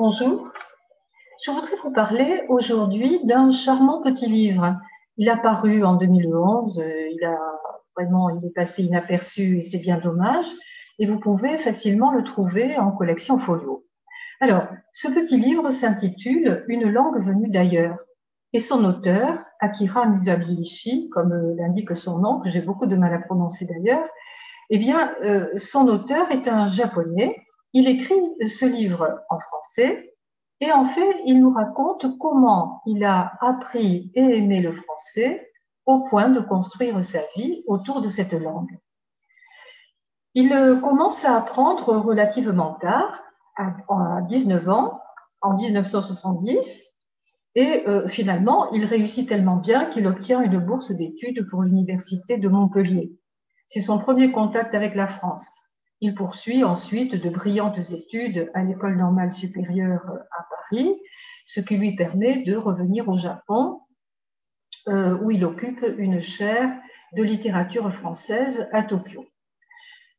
Bonjour. Je voudrais vous parler aujourd'hui d'un charmant petit livre. Il a paru en 2011, il a vraiment, il est passé inaperçu et c'est bien dommage. Et vous pouvez facilement le trouver en collection folio. Alors, ce petit livre s'intitule Une langue venue d'ailleurs. Et son auteur, Akira Mudabiishi, comme l'indique son nom, que j'ai beaucoup de mal à prononcer d'ailleurs, eh bien, euh, son auteur est un japonais il écrit ce livre en français et en fait, il nous raconte comment il a appris et aimé le français au point de construire sa vie autour de cette langue. Il commence à apprendre relativement tard, à 19 ans, en 1970, et euh, finalement, il réussit tellement bien qu'il obtient une bourse d'études pour l'université de Montpellier. C'est son premier contact avec la France. Il poursuit ensuite de brillantes études à l'École normale supérieure à Paris, ce qui lui permet de revenir au Japon, euh, où il occupe une chaire de littérature française à Tokyo.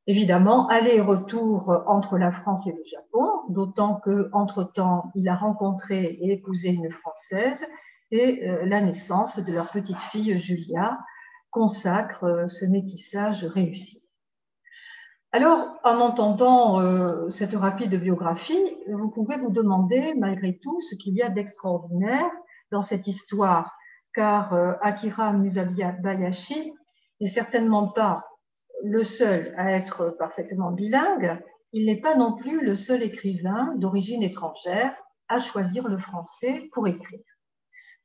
Évidemment, aller et retour entre la France et le Japon, d'autant que entre-temps, il a rencontré et épousé une Française et euh, la naissance de leur petite fille Julia consacre euh, ce métissage réussi. Alors, en entendant euh, cette rapide biographie, vous pouvez vous demander malgré tout ce qu'il y a d'extraordinaire dans cette histoire, car euh, Akira Musabayashi n'est certainement pas le seul à être parfaitement bilingue, il n'est pas non plus le seul écrivain d'origine étrangère à choisir le français pour écrire.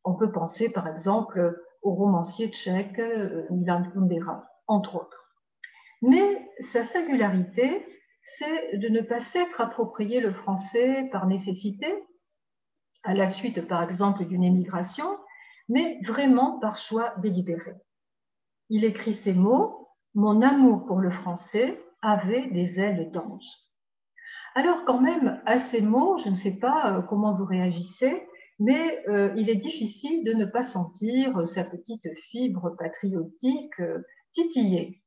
On peut penser par exemple au romancier tchèque euh, Milan Kundera, entre autres. Mais sa singularité, c'est de ne pas s'être approprié le français par nécessité, à la suite par exemple d'une émigration, mais vraiment par choix délibéré. Il écrit ces mots, Mon amour pour le français avait des ailes d'ange. Alors quand même, à ces mots, je ne sais pas euh, comment vous réagissez, mais euh, il est difficile de ne pas sentir sa petite fibre patriotique euh, titillée.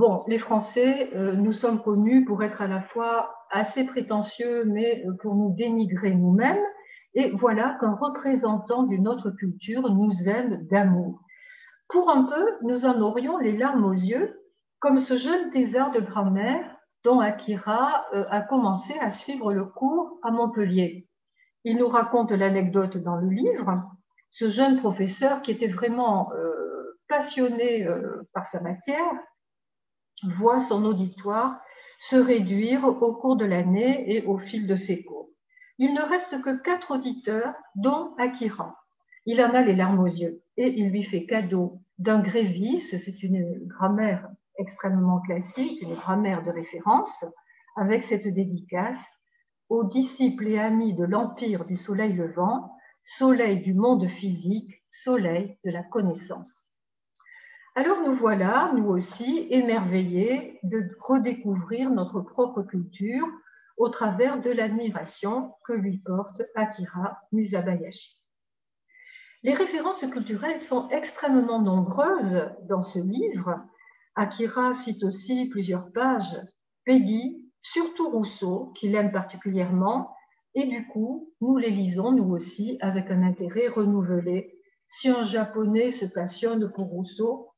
Bon, les Français, euh, nous sommes connus pour être à la fois assez prétentieux, mais euh, pour nous dénigrer nous-mêmes. Et voilà qu'un représentant d'une autre culture nous aime d'amour. Pour un peu, nous en aurions les larmes aux yeux, comme ce jeune thésard de grammaire dont Akira euh, a commencé à suivre le cours à Montpellier. Il nous raconte l'anecdote dans le livre. Ce jeune professeur qui était vraiment passionné par sa matière, voit son auditoire se réduire au cours de l'année et au fil de ses cours. Il ne reste que quatre auditeurs, dont Akira. Il en a les larmes aux yeux et il lui fait cadeau d'un grévis, c'est une grammaire extrêmement classique, une grammaire de référence, avec cette dédicace aux disciples et amis de l'empire du soleil levant, soleil du monde physique, soleil de la connaissance. Alors nous voilà, nous aussi, émerveillés de redécouvrir notre propre culture au travers de l'admiration que lui porte Akira Musabayashi. Les références culturelles sont extrêmement nombreuses dans ce livre. Akira cite aussi plusieurs pages Peggy, surtout Rousseau, qu'il aime particulièrement, et du coup, nous les lisons, nous aussi, avec un intérêt renouvelé. Si un Japonais se passionne pour Rousseau,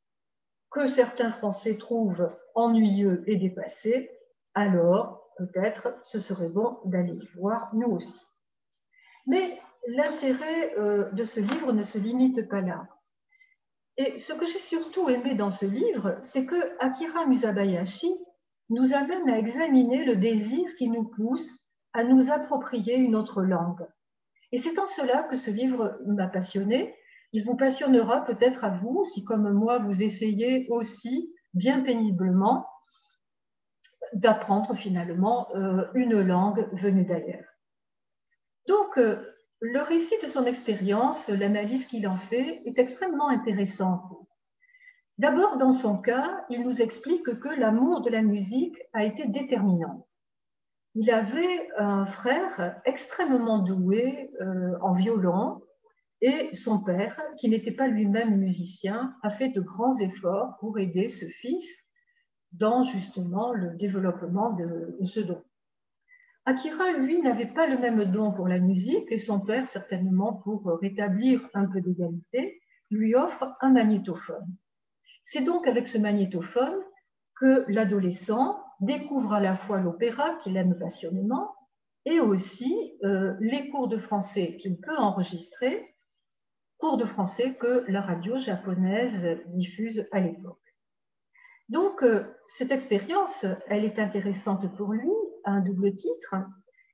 que certains Français trouvent ennuyeux et dépassé, alors peut-être ce serait bon d'aller y voir nous aussi. Mais l'intérêt euh, de ce livre ne se limite pas là. Et ce que j'ai surtout aimé dans ce livre, c'est que Akira Musabayashi nous amène à examiner le désir qui nous pousse à nous approprier une autre langue. Et c'est en cela que ce livre m'a passionné, il vous passionnera peut-être à vous si, comme moi, vous essayez aussi bien péniblement d'apprendre finalement euh, une langue venue d'ailleurs. Donc, euh, le récit de son expérience, l'analyse qu'il en fait, est extrêmement intéressante. D'abord, dans son cas, il nous explique que l'amour de la musique a été déterminant. Il avait un frère extrêmement doué euh, en violon, et son père, qui n'était pas lui-même musicien, a fait de grands efforts pour aider ce fils dans justement le développement de, ce don. Akira, lui, n'avait pas le même don pour la musique et son père, certainement pour rétablir un peu d'égalité, lui offre un magnétophone. C'est donc avec ce magnétophone que l'adolescent découvre à la fois l'opéra qu'il aime passionnément et aussi euh, les cours de français qu'il peut enregistrer, cours de français que la radio japonaise diffuse à l'époque. Donc, euh, cette expérience, elle est intéressante pour lui à un double titre.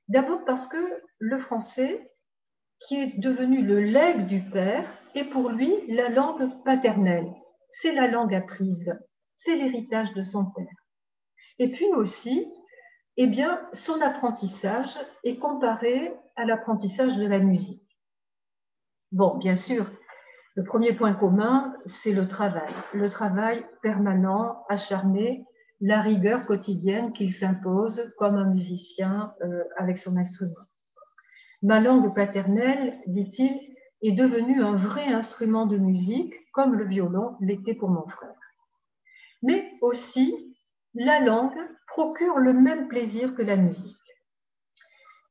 D'abord parce que le français, qui est devenu le legs du père, est pour lui la langue paternelle. C'est la langue apprise, c'est l'héritage de son père. Et puis aussi, eh bien, son apprentissage est comparé à l'apprentissage de la musique. Bon, bien sûr, le premier point commun, c'est le travail, le travail permanent, acharné, la rigueur quotidienne qu'il s'impose comme un musicien euh, avec son instrument. Ma langue paternelle, dit-il, est devenue un vrai instrument de musique, comme le violon l'était pour mon frère. Mais aussi, la langue procure le même plaisir que la musique.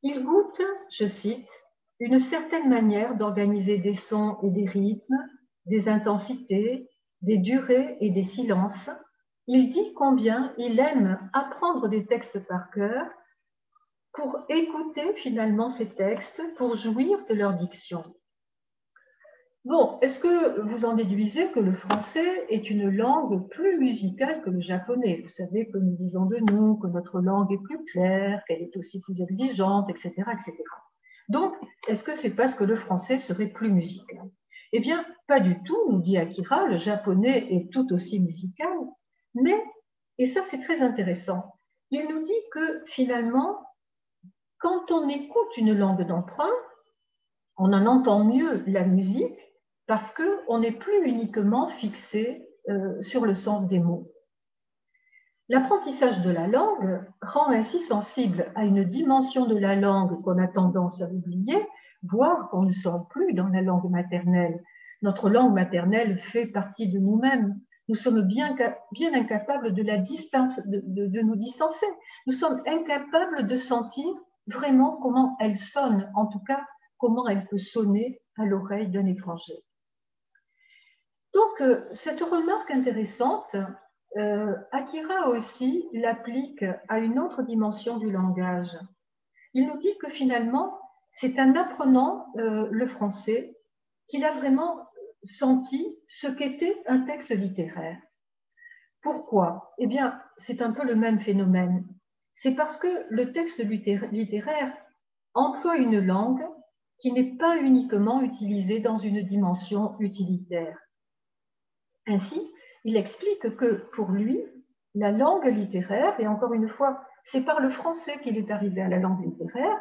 Il goûte, je cite, une certaine manière d'organiser des sons et des rythmes, des intensités, des durées et des silences. Il dit combien il aime apprendre des textes par cœur pour écouter finalement ces textes, pour jouir de leur diction. Bon, est-ce que vous en déduisez que le français est une langue plus musicale que le japonais? Vous savez que nous disons de nous que notre langue est plus claire, qu'elle est aussi plus exigeante, etc. etc. Donc, est-ce que c'est parce que le français serait plus musical? Eh bien, pas du tout, nous dit Akira, le japonais est tout aussi musical, mais, et ça c'est très intéressant, il nous dit que finalement, quand on écoute une langue d'emprunt, on en entend mieux la musique parce qu'on n'est plus uniquement fixé euh, sur le sens des mots. L'apprentissage de la langue rend ainsi sensible à une dimension de la langue qu'on a tendance à oublier, voire qu'on ne sent plus dans la langue maternelle. Notre langue maternelle fait partie de nous-mêmes. Nous sommes bien, bien incapables de, la distance, de, nous distancer. Nous sommes incapables de sentir vraiment comment elle sonne, en tout cas comment elle peut sonner à l'oreille d'un étranger. Donc, euh, cette remarque intéressante euh, Akira aussi l'applique à une autre dimension du langage. Il nous dit que finalement, c'est en apprenant euh, le français qu'il a vraiment senti ce qu'était un texte littéraire. Pourquoi? Eh bien, c'est un peu le même phénomène. C'est parce que le texte littéraire emploie une langue qui n'est pas uniquement utilisée dans une dimension utilitaire. Ainsi, il explique que pour lui, la langue littéraire, et encore une fois, c'est par le français qu'il est arrivé à la langue littéraire,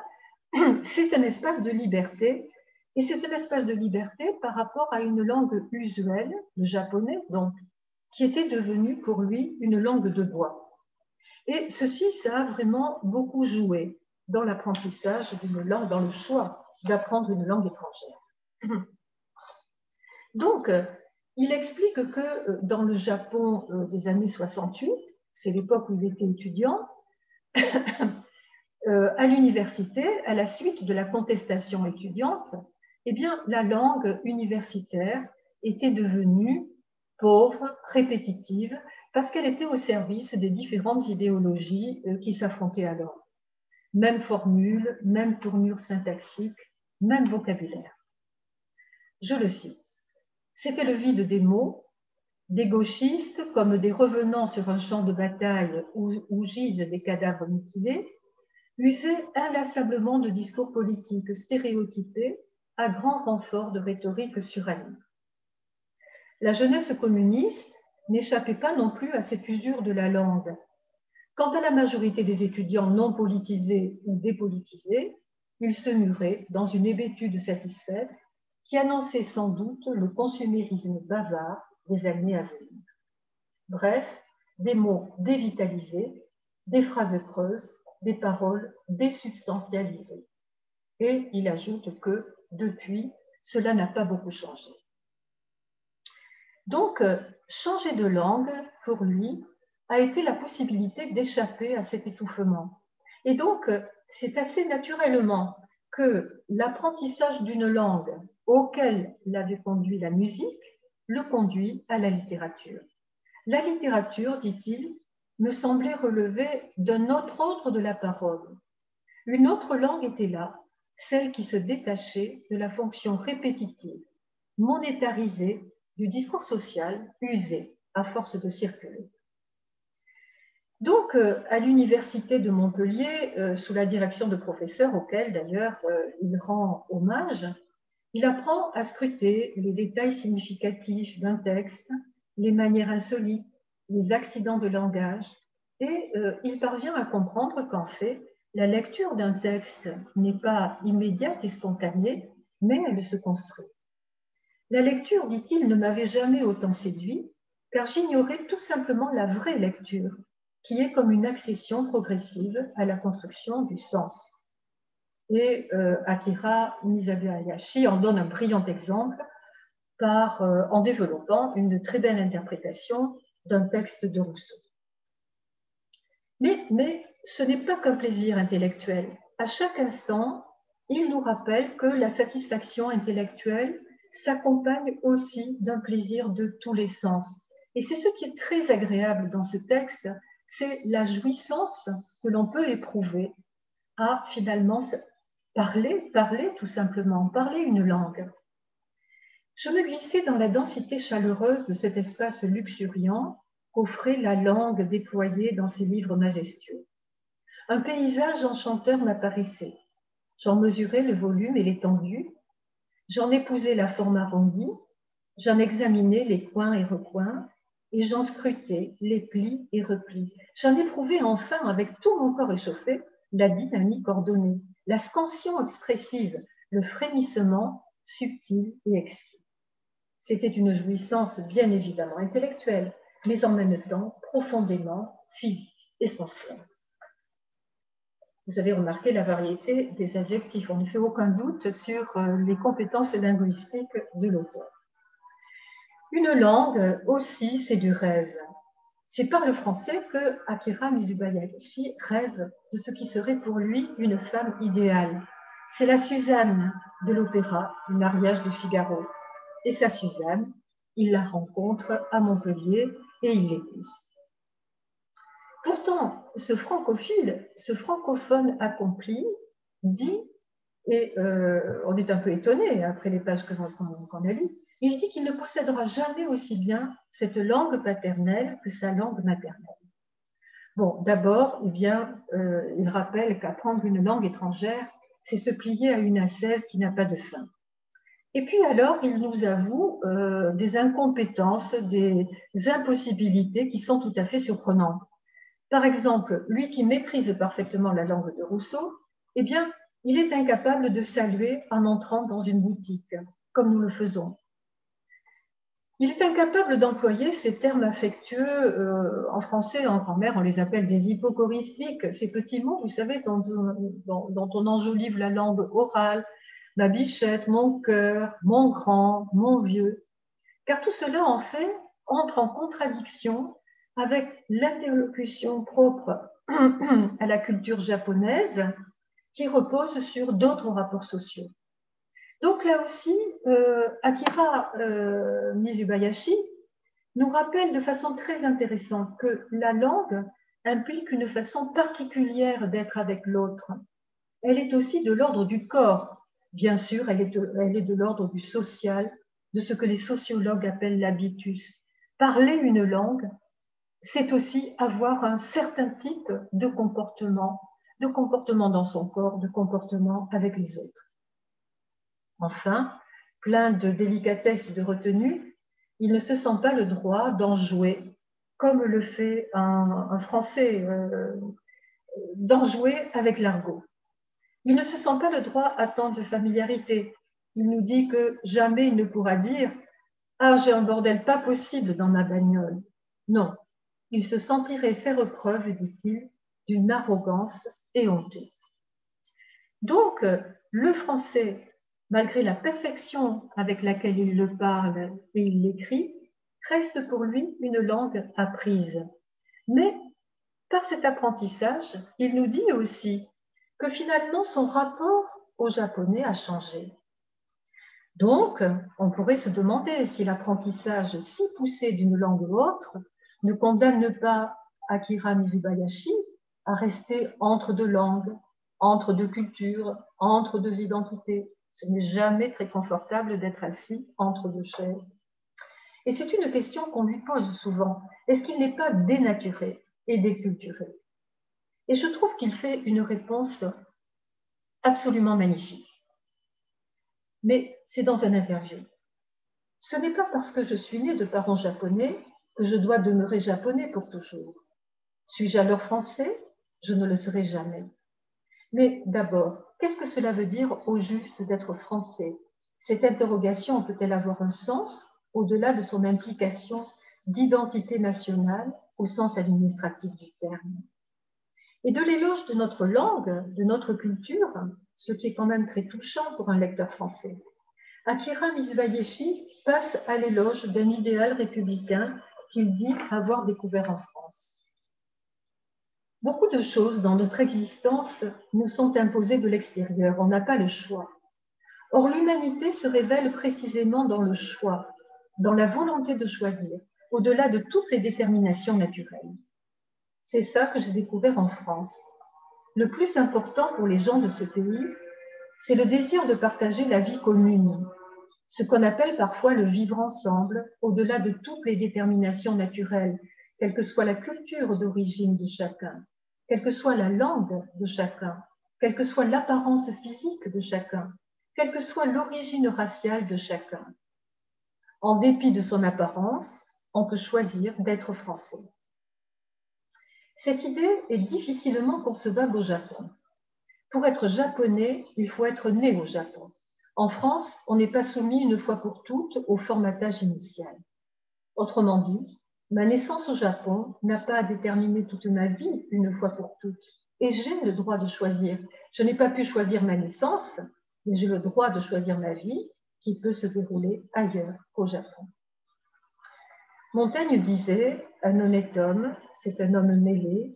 c'est un espace de liberté, et c'est un espace de liberté par rapport à une langue usuelle, le japonais, donc, qui était devenue pour lui une langue de bois. Et ceci, ça a vraiment beaucoup joué dans l'apprentissage d'une langue, dans le choix d'apprendre une langue étrangère. Donc, il explique que euh, dans le Japon euh, des années 68, c'est l'époque où il était étudiant, euh, à l'université, à la suite de la contestation étudiante, eh bien, la langue universitaire était devenue pauvre, répétitive, parce qu'elle était au service des différentes idéologies qui s'affrontaient alors. Même formule, même tournure syntaxique, même vocabulaire. Je le cite. C'était le vide des mots, des gauchistes comme des revenants sur un champ de bataille où, gisent des cadavres mutilés, usaient inlassablement de discours politiques stéréotypés à grand renfort de rhétorique surannée. La jeunesse communiste n'échappait pas non plus à cette usure de la langue. Quant à la majorité des étudiants non politisés ou dépolitisés, ils se muraient dans une hébétude satisfaite qui annonçait sans doute le consumérisme bavard des années à venir. Bref, des mots dévitalisés, des phrases creuses, des paroles désubstantialisées. Et il ajoute que, depuis, cela n'a pas beaucoup changé. Donc, changer de langue, pour lui, a été la possibilité d'échapper à cet étouffement. Et donc, c'est assez naturellement que l'apprentissage d'une langue auquel l'avait conduit la musique le conduit à la littérature. La littérature, dit-il, me semblait relever d'un autre ordre de la parole. Une autre langue était là, celle qui se détachait de la fonction répétitive, monétarisée du discours social usé à force de circuler. Donc, euh, à l'université de Montpellier, euh, sous la direction de professeurs auxquels d'ailleurs euh, il rend hommage, il apprend à scruter les détails significatifs d'un texte, les manières insolites, les accidents de langage, et il parvient à comprendre qu'en fait, la lecture d'un texte n'est pas immédiate et spontanée, mais elle se construit. La lecture, dit-il, ne m'avait jamais autant séduit, car j'ignorais tout simplement la vraie lecture, qui est comme une accession progressive à la construction du sens. Et euh, Akira Miyazashi en donne un brillant exemple euh, en développant une très belle interprétation d'un texte de Rousseau. Mais, mais ce n'est pas qu'un plaisir intellectuel. À chaque instant, il nous rappelle que la satisfaction intellectuelle s'accompagne aussi d'un plaisir de tous les sens. Et c'est ce qui est très agréable dans ce texte, c'est la jouissance que l'on peut éprouver à finalement parler, parler tout simplement, parler une langue. Je me glissais dans la densité chaleureuse de cet espace luxuriant qu'offrait la langue déployée dans ses livres majestueux. Un paysage enchanteur m'apparaissait. J'en mesurais le volume et l'étendue, j'en épousais la forme arrondie, j'en examinais les coins et recoins, et j'en scrutais les plis et replis. J'en éprouvais enfin, avec tout mon corps échauffé, la dynamique ordonnée, la scansion expressive, le frémissement subtil et exquis. C'était une jouissance bien évidemment intellectuelle, mais en même temps profondément physique et sensuelle. Vous avez remarqué la variété des adjectifs. On ne fait aucun doute sur euh, les compétences linguistiques de l'auteur. Une langue aussi, c'est du rêve. C'est par le français que Akira Mizubayashi rêve de ce qui serait pour lui une femme idéale. C'est la Suzanne de l'opéra du mariage de Figaro. Et sa Suzanne, il la rencontre à Montpellier et il l'épouse. Pourtant, ce francophile, ce francophone accompli, dit, et euh, on est un peu étonné après les pages qu'on a lues, il dit qu'il ne possédera jamais aussi bien cette langue paternelle que sa langue maternelle. Bon, d'abord, eh bien, euh, il rappelle qu'apprendre une langue étrangère, c'est se plier à une ascèse qui n'a pas de fin. Et puis alors, il nous avoue euh, des incompétences, des impossibilités qui sont tout à fait surprenantes. Par exemple, lui qui maîtrise parfaitement la langue de Rousseau, eh bien, il est incapable de saluer en entrant dans une boutique, comme nous le faisons. Il est incapable d'employer ces termes affectueux. Euh, en français, en grand-mère, on les appelle des hypocoristiques, ces petits mots, vous savez, dont, on enjolive la langue orale, ma bichette, mon cœur, mon grand, mon vieux. Car tout cela, en fait, entre en contradiction avec l'interlocution propre à la culture japonaise qui repose sur d'autres rapports sociaux. Donc là aussi, euh, Akira euh, Mizubayashi nous rappelle de façon très intéressante que la langue implique une façon particulière d'être avec l'autre. Elle est aussi de l'ordre du corps. Bien sûr, elle est de, elle est de l'ordre du social, de ce que les sociologues appellent l'habitus. Parler une langue, c'est aussi avoir un certain type de comportement, de comportement dans son corps, de comportement avec les autres. Enfin, plein de délicatesse et de retenue, il ne se sent pas le droit d'en jouer, comme le fait un, Français, euh, d'en jouer avec l'argot. Il ne se sent pas le droit à tant de familiarité. Il nous dit que jamais il ne pourra dire Ah, j'ai un bordel pas possible dans ma bagnole. Non, il se sentirait faire preuve, dit-il, d'une arrogance éhontée. Donc, le français malgré la perfection avec laquelle il le parle et il l'écrit, reste pour lui une langue apprise. Mais par cet apprentissage, il nous dit aussi que finalement son rapport au japonais a changé. Donc, on pourrait se demander si l'apprentissage si poussé d'une langue ou autre ne condamne pas Akira Mizubayashi à rester entre deux langues, entre deux cultures, entre deux identités. Ce n'est jamais très confortable d'être assis entre deux chaises. Et c'est une question qu'on lui pose souvent. Est-ce qu'il n'est pas dénaturé et déculturé? Et je trouve qu'il fait une réponse absolument magnifique. Mais c'est dans un interview. Ce n'est pas parce que je suis née de parents japonais que je dois demeurer japonais pour toujours. Suis-je alors français? Je ne le serai jamais. Mais d'abord, qu'est-ce que cela veut dire au juste d'être français? Cette interrogation peut-elle avoir un sens au-delà de son implication d'identité nationale au sens administratif du terme? Et de l'éloge de notre langue, de notre culture, ce qui est quand même très touchant pour un lecteur français. Akira Mizubayeshi passe à l'éloge d'un idéal républicain qu'il dit avoir découvert en France. Beaucoup de choses dans notre existence nous sont imposées de l'extérieur, on n'a pas le choix. Or, l'humanité se révèle précisément dans le choix, dans la volonté de choisir, au-delà de toutes les déterminations naturelles. C'est ça que j'ai découvert en France, le plus important pour les gens de ce pays, c'est le désir de partager la vie commune, ce qu'on appelle parfois le vivre ensemble, au-delà de toutes les déterminations naturelles, quelle que soit la culture d'origine de chacun, quelle que soit la langue de chacun, quelle que soit l'apparence physique de chacun, quelle que soit l'origine raciale de chacun. En dépit de son apparence, on peut choisir d'être français. Cette idée est difficilement concevable au Japon. Pour être japonais, il faut être né au Japon. En France, on n'est pas soumis une fois pour toutes au formatage initial. Autrement dit, ma naissance au Japon n'a pas à déterminer toute ma vie une fois pour toutes. Et j'ai le droit de choisir. Je n'ai pas pu choisir ma naissance, mais j'ai le droit de choisir ma vie qui peut se dérouler ailleurs qu'au Japon. Montaigne disait Un honnête homme, c'est un homme mêlé,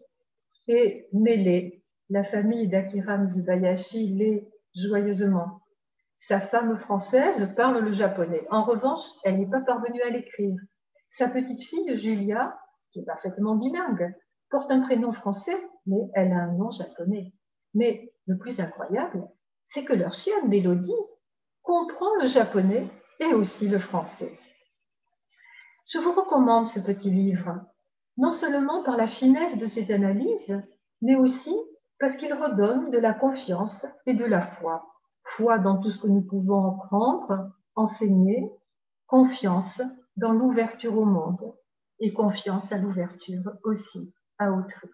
et mêlé, la famille d'Akira Mizubayashi l'est joyeusement. Sa femme française parle le japonais. En revanche, elle n'est pas parvenue à l'écrire. Sa petite fille, Julia, qui est parfaitement bilingue, porte un prénom français, mais elle a un nom japonais. Mais le plus incroyable, c'est que leur chienne, Mélodie, comprend le japonais et aussi le français. Je vous recommande ce petit livre, non seulement par la finesse de ses analyses, mais aussi parce qu'il redonne de la confiance et de la foi. Foi dans tout ce que nous pouvons apprendre, enseigner, confiance dans l'ouverture au monde et confiance à l'ouverture aussi à autrui.